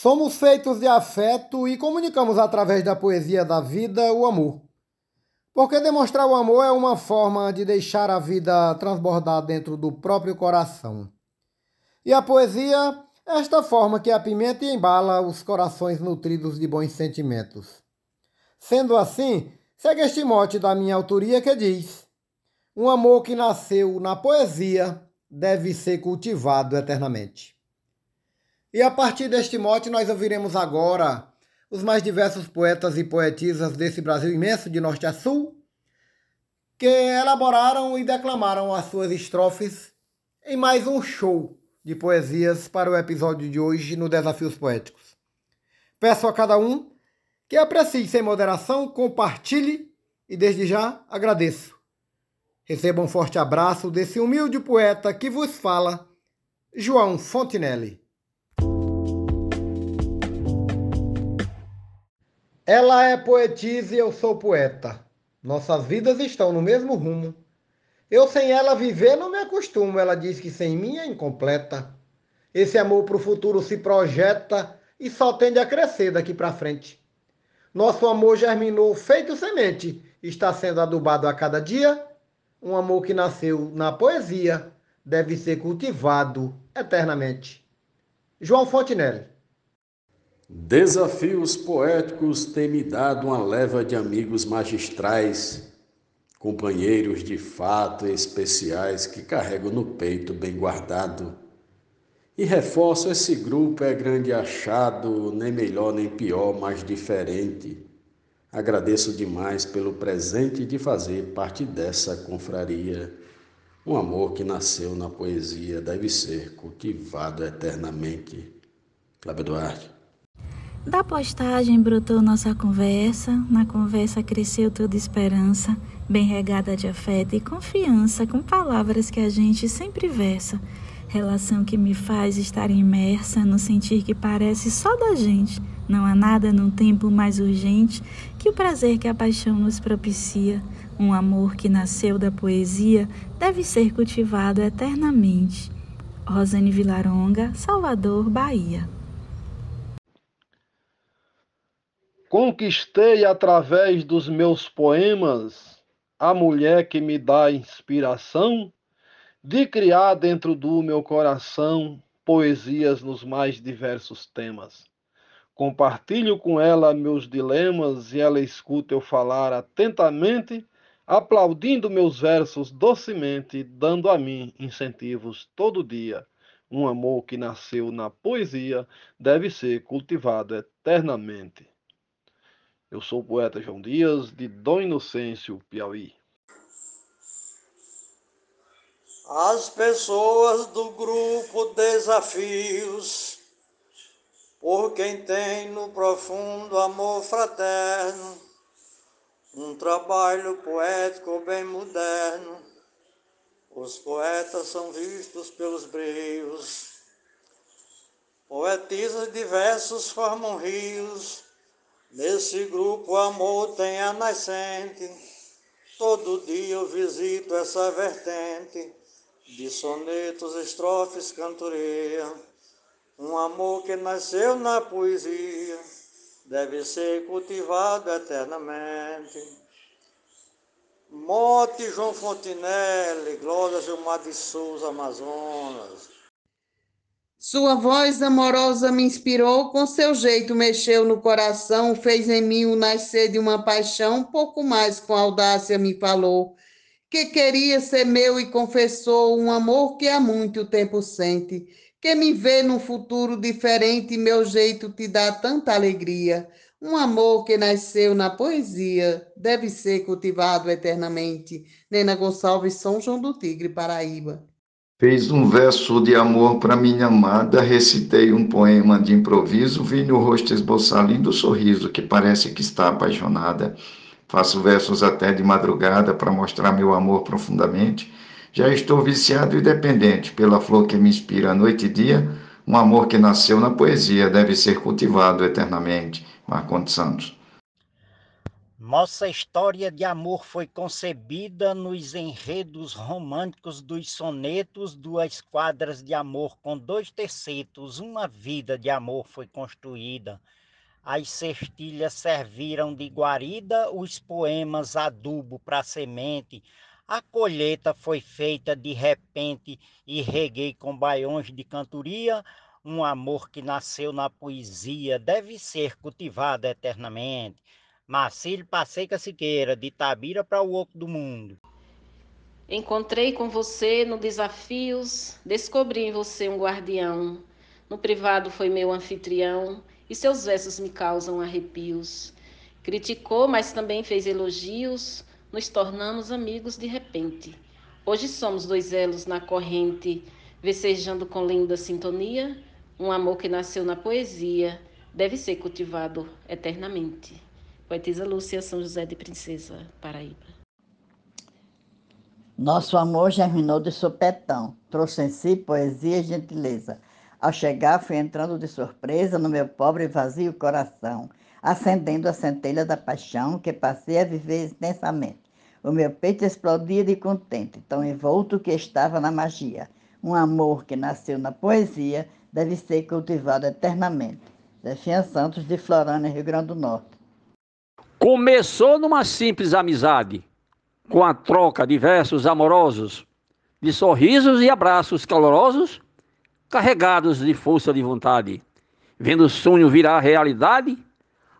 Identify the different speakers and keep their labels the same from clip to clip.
Speaker 1: Somos feitos de afeto e comunicamos através da poesia da vida o amor. Porque demonstrar o amor é uma forma de deixar a vida transbordar dentro do próprio coração. E a poesia é esta forma que apimenta e embala os corações nutridos de bons sentimentos. Sendo assim, segue este mote da minha autoria que diz: Um amor que nasceu na poesia deve ser cultivado eternamente. E a partir deste mote, nós ouviremos agora os mais diversos poetas e poetisas desse Brasil imenso, de norte a sul, que elaboraram e declamaram as suas estrofes em mais um show de poesias para o episódio de hoje no Desafios Poéticos. Peço a cada um que aprecie sem moderação, compartilhe e desde já agradeço. Receba um forte abraço desse humilde poeta que vos fala, João Fontinelli. Ela é poetisa e eu sou poeta. Nossas vidas estão no mesmo rumo. Eu sem ela viver não me acostumo. Ela diz que sem mim é incompleta. Esse amor para o futuro se projeta e só tende a crescer daqui para frente. Nosso amor germinou feito semente, está sendo adubado a cada dia. Um amor que nasceu na poesia deve ser cultivado eternamente. João Fontenelle
Speaker 2: Desafios poéticos têm me dado uma leva de amigos magistrais, companheiros de fato especiais que carrego no peito bem guardado. E reforço esse grupo é grande achado, nem melhor nem pior, mas diferente. Agradeço demais pelo presente de fazer parte dessa confraria. Um amor que nasceu na poesia deve ser cultivado eternamente. Cláudio Duarte.
Speaker 3: Da postagem brotou nossa conversa, na conversa cresceu toda esperança, bem regada de afeto e confiança, com palavras que a gente sempre versa. Relação que me faz estar imersa no sentir que parece só da gente. Não há nada num tempo mais urgente que o prazer que a paixão nos propicia. Um amor que nasceu da poesia deve ser cultivado eternamente. Rosane Vilaronga, Salvador, Bahia.
Speaker 4: Conquistei através dos meus poemas a mulher que me dá inspiração de criar dentro do meu coração poesias nos mais diversos temas. Compartilho com ela meus dilemas e ela escuta eu falar atentamente, aplaudindo meus versos docemente, dando a mim incentivos todo dia. Um amor que nasceu na poesia deve ser cultivado eternamente. Eu sou o poeta João Dias, de Dom Inocêncio, Piauí.
Speaker 5: As pessoas do grupo Desafios, por quem tem no profundo amor fraterno, um trabalho poético bem moderno, os poetas são vistos pelos brilhos, poetisas diversos formam rios, Nesse grupo amor tem a nascente, todo dia eu visito essa vertente, de sonetos, estrofes, cantoria. Um amor que nasceu na poesia, deve ser cultivado eternamente. Mote João Fontinelli, Glória Gilmar de Souza, Amazonas.
Speaker 6: Sua voz amorosa me inspirou, com seu jeito mexeu no coração, fez em mim o nascer de uma paixão, pouco mais com audácia me falou, que queria ser meu e confessou um amor que há muito tempo sente, que me vê num futuro diferente, meu jeito te dá tanta alegria. Um amor que nasceu na poesia deve ser cultivado eternamente. Nena Gonçalves, São João do Tigre, Paraíba.
Speaker 7: Fez um verso de amor para minha amada, recitei um poema de improviso, vi no rosto esboçar lindo sorriso que parece que está apaixonada. Faço versos até de madrugada para mostrar meu amor profundamente. Já estou viciado e dependente pela flor que me inspira noite e dia. Um amor que nasceu na poesia deve ser cultivado eternamente. Marcondes Santos.
Speaker 8: Nossa história de amor foi concebida nos enredos românticos dos sonetos, duas quadras de amor com dois tercetos, uma vida de amor foi construída. As cestilhas serviram de guarida, os poemas adubo para semente. A colheita foi feita de repente e reguei com baiões de cantoria. Um amor que nasceu na poesia deve ser cultivado eternamente. Marcílio Passeca Siqueira, de Tabira para o Oco do Mundo.
Speaker 9: Encontrei com você no Desafios, descobri em você um guardião. No privado foi meu anfitrião, e seus versos me causam arrepios. Criticou, mas também fez elogios, nos tornamos amigos de repente. Hoje somos dois elos na corrente, vecejando com linda sintonia, um amor que nasceu na poesia, deve ser cultivado eternamente. Poetisa Lúcia São José de Princesa, Paraíba.
Speaker 10: Nosso amor germinou de sopetão, trouxe em si poesia e gentileza. Ao chegar, fui entrando de surpresa no meu pobre e vazio coração, acendendo a centelha da paixão que passei a viver intensamente. O meu peito explodia de contente, tão envolto que estava na magia. Um amor que nasceu na poesia deve ser cultivado eternamente. Zefinha Santos, de Florânia, Rio Grande do Norte.
Speaker 11: Começou numa simples amizade, com a troca de versos amorosos, de sorrisos e abraços calorosos, carregados de força de vontade. Vendo o sonho virar realidade,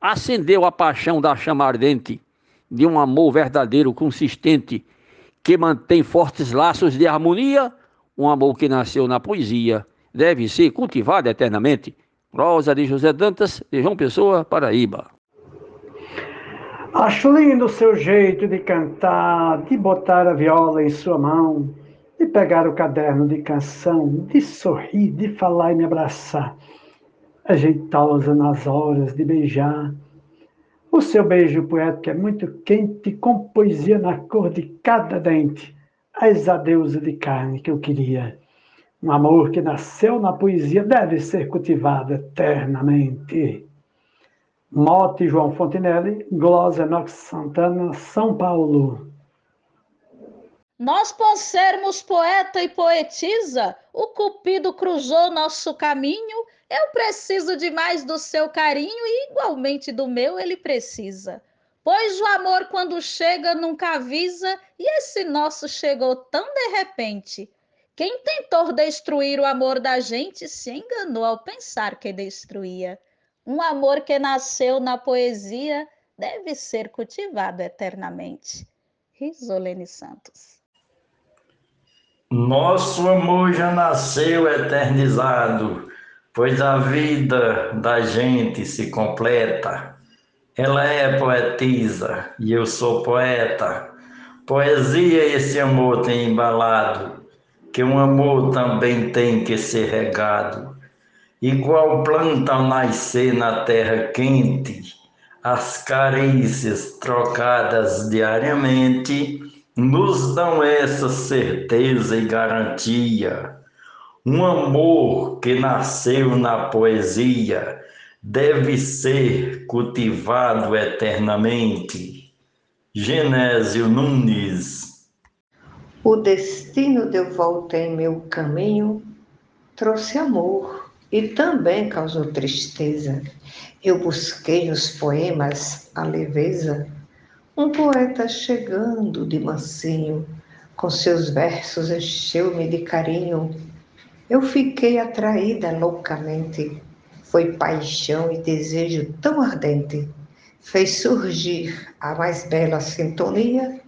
Speaker 11: acendeu a paixão da chama ardente de um amor verdadeiro, consistente, que mantém fortes laços de harmonia, um amor que nasceu na poesia, deve ser cultivado eternamente. Rosa de José Dantas, de João Pessoa, Paraíba.
Speaker 12: Acho lindo o seu jeito de cantar, de botar a viola em sua mão, de pegar o caderno de canção, de sorrir, de falar e me abraçar. Ajeitosa nas horas de beijar. O seu beijo poético é muito quente, com poesia na cor de cada dente. A deusa de carne que eu queria. Um amor que nasceu na poesia deve ser cultivado eternamente. Mote João Fontinelli, Glosa Nox Santana, São Paulo.
Speaker 13: Nós, por sermos poeta e poetisa, o Cupido cruzou nosso caminho. Eu preciso demais do seu carinho e igualmente do meu ele precisa. Pois o amor, quando chega, nunca avisa, e esse nosso chegou tão de repente. Quem tentou destruir o amor da gente se enganou ao pensar que destruía. Um amor que nasceu na poesia deve ser cultivado eternamente. Risolene Santos.
Speaker 14: Nosso amor já nasceu eternizado, pois a vida da gente se completa. Ela é poetisa e eu sou poeta. Poesia esse amor tem embalado, que um amor também tem que ser regado. Igual planta ao nascer na terra quente, as carícias trocadas diariamente nos dão essa certeza e garantia. Um amor que nasceu na poesia deve ser cultivado eternamente. Genésio Nunes.
Speaker 15: O destino deu volta em meu caminho, trouxe amor e também causou tristeza. Eu busquei nos poemas a leveza, um poeta chegando de mansinho, com seus versos encheu-me de carinho. Eu fiquei atraída loucamente, foi paixão e desejo tão ardente, fez surgir a mais bela sintonia,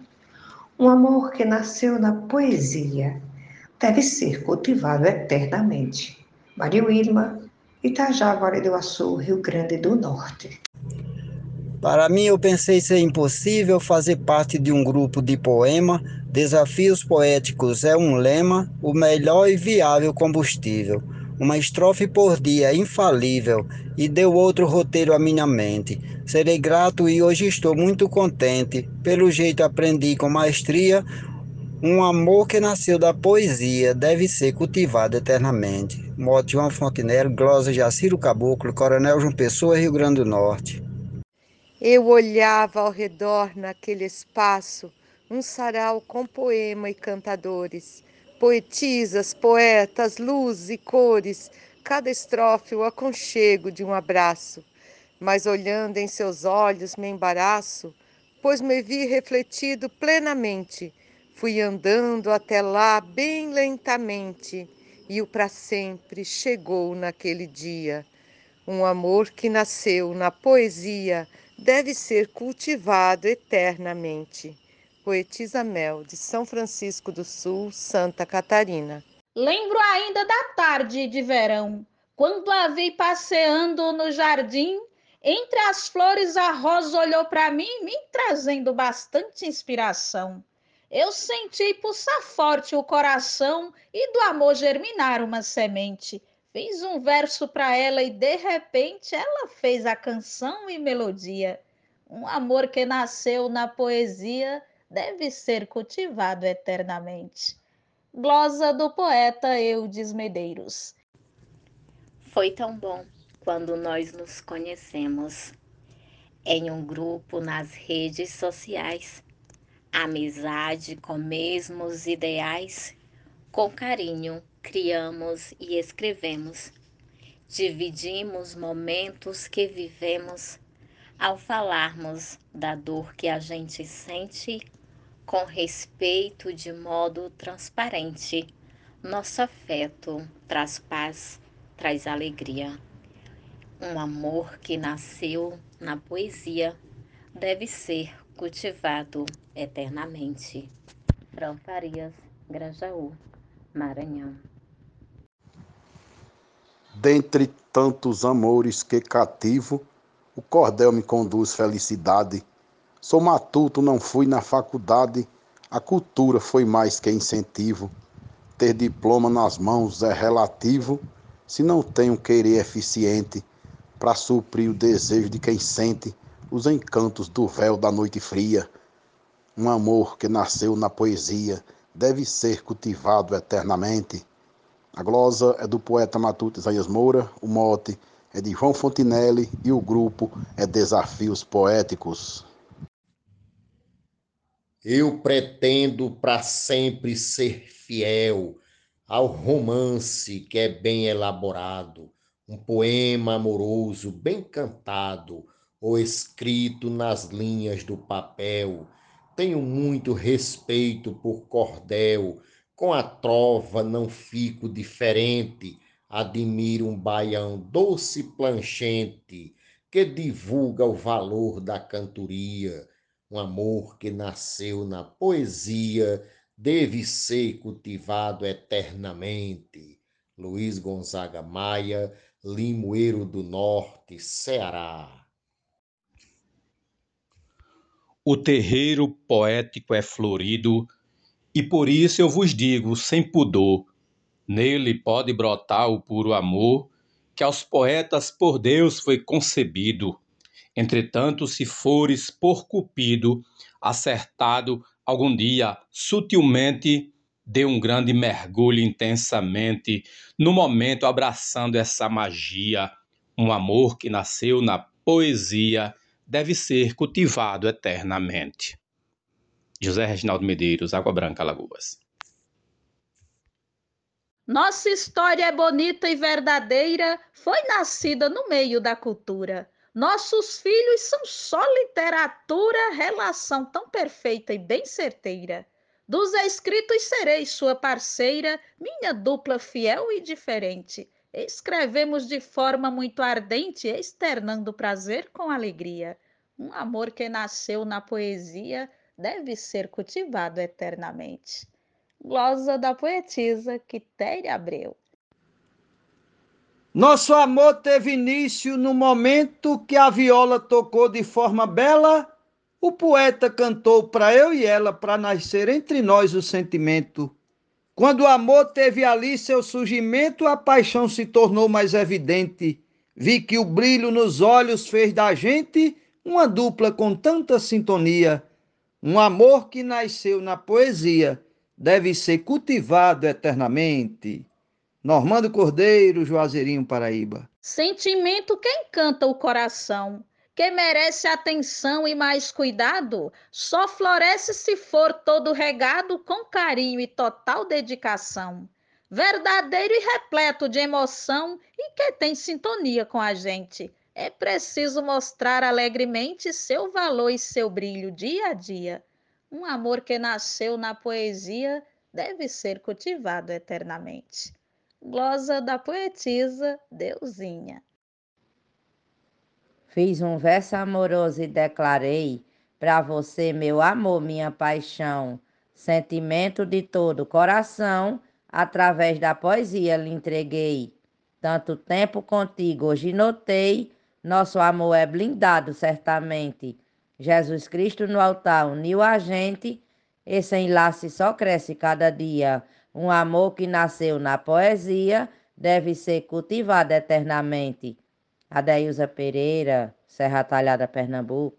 Speaker 15: um amor que nasceu na poesia, deve ser cultivado eternamente. Maria Wilma, Itajá, Vale do Açu, Rio Grande do Norte.
Speaker 16: Para mim, eu pensei ser impossível fazer parte de um grupo de poema. Desafios poéticos é um lema, o melhor e viável combustível. Uma estrofe por dia é infalível e deu outro roteiro à minha mente. Serei grato e hoje estou muito contente. Pelo jeito aprendi com maestria um amor que nasceu da poesia deve ser cultivado eternamente. Mote João Fontenelle, glosa Jaciro Caboclo, Coronel João Pessoa, Rio Grande do Norte.
Speaker 17: Eu olhava ao redor naquele espaço, um sarau com poema e cantadores, poetisas, poetas, luz e cores, cada estrofe o aconchego de um abraço. Mas olhando em seus olhos me embaraço, pois me vi refletido plenamente. Fui andando até lá bem lentamente, e o para sempre chegou naquele dia. Um amor que nasceu na poesia deve ser cultivado eternamente. Poetisa Mel, de São Francisco do Sul, Santa Catarina.
Speaker 13: Lembro ainda da tarde de verão, quando a vi passeando no jardim. Entre as flores, a rosa olhou para mim, me trazendo bastante inspiração. Eu senti pulsar forte o coração e do amor germinar uma semente. Fiz um verso para ela e de repente ela fez a canção e melodia. Um amor que nasceu na poesia deve ser cultivado eternamente. Glosa do poeta Eudes Medeiros.
Speaker 18: Foi tão bom quando nós nos conhecemos em um grupo nas redes sociais. Amizade com mesmos ideais, com carinho criamos e escrevemos. Dividimos momentos que vivemos ao falarmos da dor que a gente sente com respeito de modo transparente. Nosso afeto traz paz, traz alegria. Um amor que nasceu na poesia deve ser cultivado eternamente. Fran Farias, Grajaú, Maranhão.
Speaker 2: Dentre tantos amores que cativo, o cordel me conduz felicidade. Sou matuto, não fui na faculdade, a cultura foi mais que incentivo. Ter diploma nas mãos é relativo, se não um querer eficiente para suprir o desejo de quem sente os encantos do véu da noite fria. Um amor que nasceu na poesia deve ser cultivado eternamente. A glosa é do poeta matuto Isaías Moura, o mote é de João Fontinelli e o grupo é Desafios Poéticos.
Speaker 19: Eu pretendo para sempre ser fiel ao romance que é bem elaborado, um poema amoroso bem cantado ou escrito nas linhas do papel. Tenho muito respeito por cordel com a trova não fico diferente, admiro um baião doce planchente que divulga o valor da cantoria. Um amor que nasceu na poesia deve ser cultivado eternamente. Luiz Gonzaga Maia, Limoeiro do Norte, Ceará.
Speaker 20: O terreiro poético é florido e por isso eu vos digo, sem pudor, nele pode brotar o puro amor que aos poetas por Deus foi concebido. Entretanto, se fores por Cupido acertado algum dia sutilmente, dê um grande mergulho intensamente, no momento abraçando essa magia. Um amor que nasceu na poesia deve ser cultivado eternamente. José Reginaldo Medeiros, Água Branca, Lagoas.
Speaker 13: Nossa história é bonita e verdadeira, foi nascida no meio da cultura. Nossos filhos são só literatura, relação tão perfeita e bem certeira. Dos escritos serei sua parceira, minha dupla fiel e diferente. Escrevemos de forma muito ardente, externando prazer com alegria. Um amor que nasceu na poesia, deve ser cultivado eternamente. Glosa da poetisa Quitéria Abreu.
Speaker 21: Nosso amor teve início no momento que a viola tocou de forma bela, o poeta cantou para eu e ela para nascer entre nós o sentimento. Quando o amor teve ali seu surgimento, a paixão se tornou mais evidente. Vi que o brilho nos olhos fez da gente uma dupla com tanta sintonia um amor que nasceu na poesia deve ser cultivado eternamente. Normando Cordeiro, Juazeirinho, Paraíba.
Speaker 13: Sentimento que encanta o coração, que merece atenção e mais cuidado, só floresce se for todo regado com carinho e total dedicação. Verdadeiro e repleto de emoção e que tem sintonia com a gente. É preciso mostrar alegremente seu valor e seu brilho dia a dia. Um amor que nasceu na poesia deve ser cultivado eternamente. Glosa da poetisa Deusinha.
Speaker 22: Fiz um verso amoroso e declarei para você, meu amor, minha paixão, sentimento de todo coração, através da poesia lhe entreguei. Tanto tempo contigo, hoje notei, nosso amor é blindado certamente. Jesus Cristo no altar uniu a gente esse enlace só cresce cada dia. Um amor que nasceu na poesia deve ser cultivado eternamente. Adeilza Pereira, Serra Talhada, Pernambuco.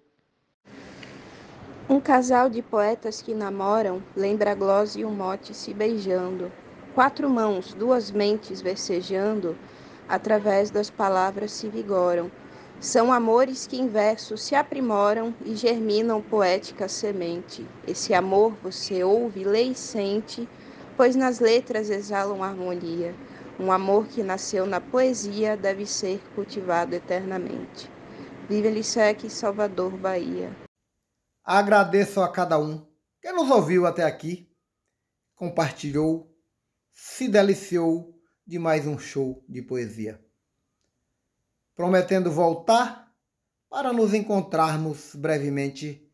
Speaker 23: Um casal de poetas que namoram lembra a glosa e o mote se beijando. Quatro mãos, duas mentes versejando, através das palavras se vigoram. São amores que em versos se aprimoram e germinam poética semente. Esse amor você ouve, lê e sente, pois nas letras exalam harmonia. Um amor que nasceu na poesia deve ser cultivado eternamente. Vive Lissec, Salvador, Bahia.
Speaker 24: Agradeço a cada um que nos ouviu até aqui, compartilhou, se deliciou de mais um show de poesia prometendo voltar para nos encontrarmos brevemente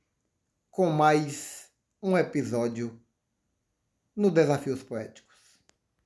Speaker 24: com mais um episódio no Desafios Poéticos.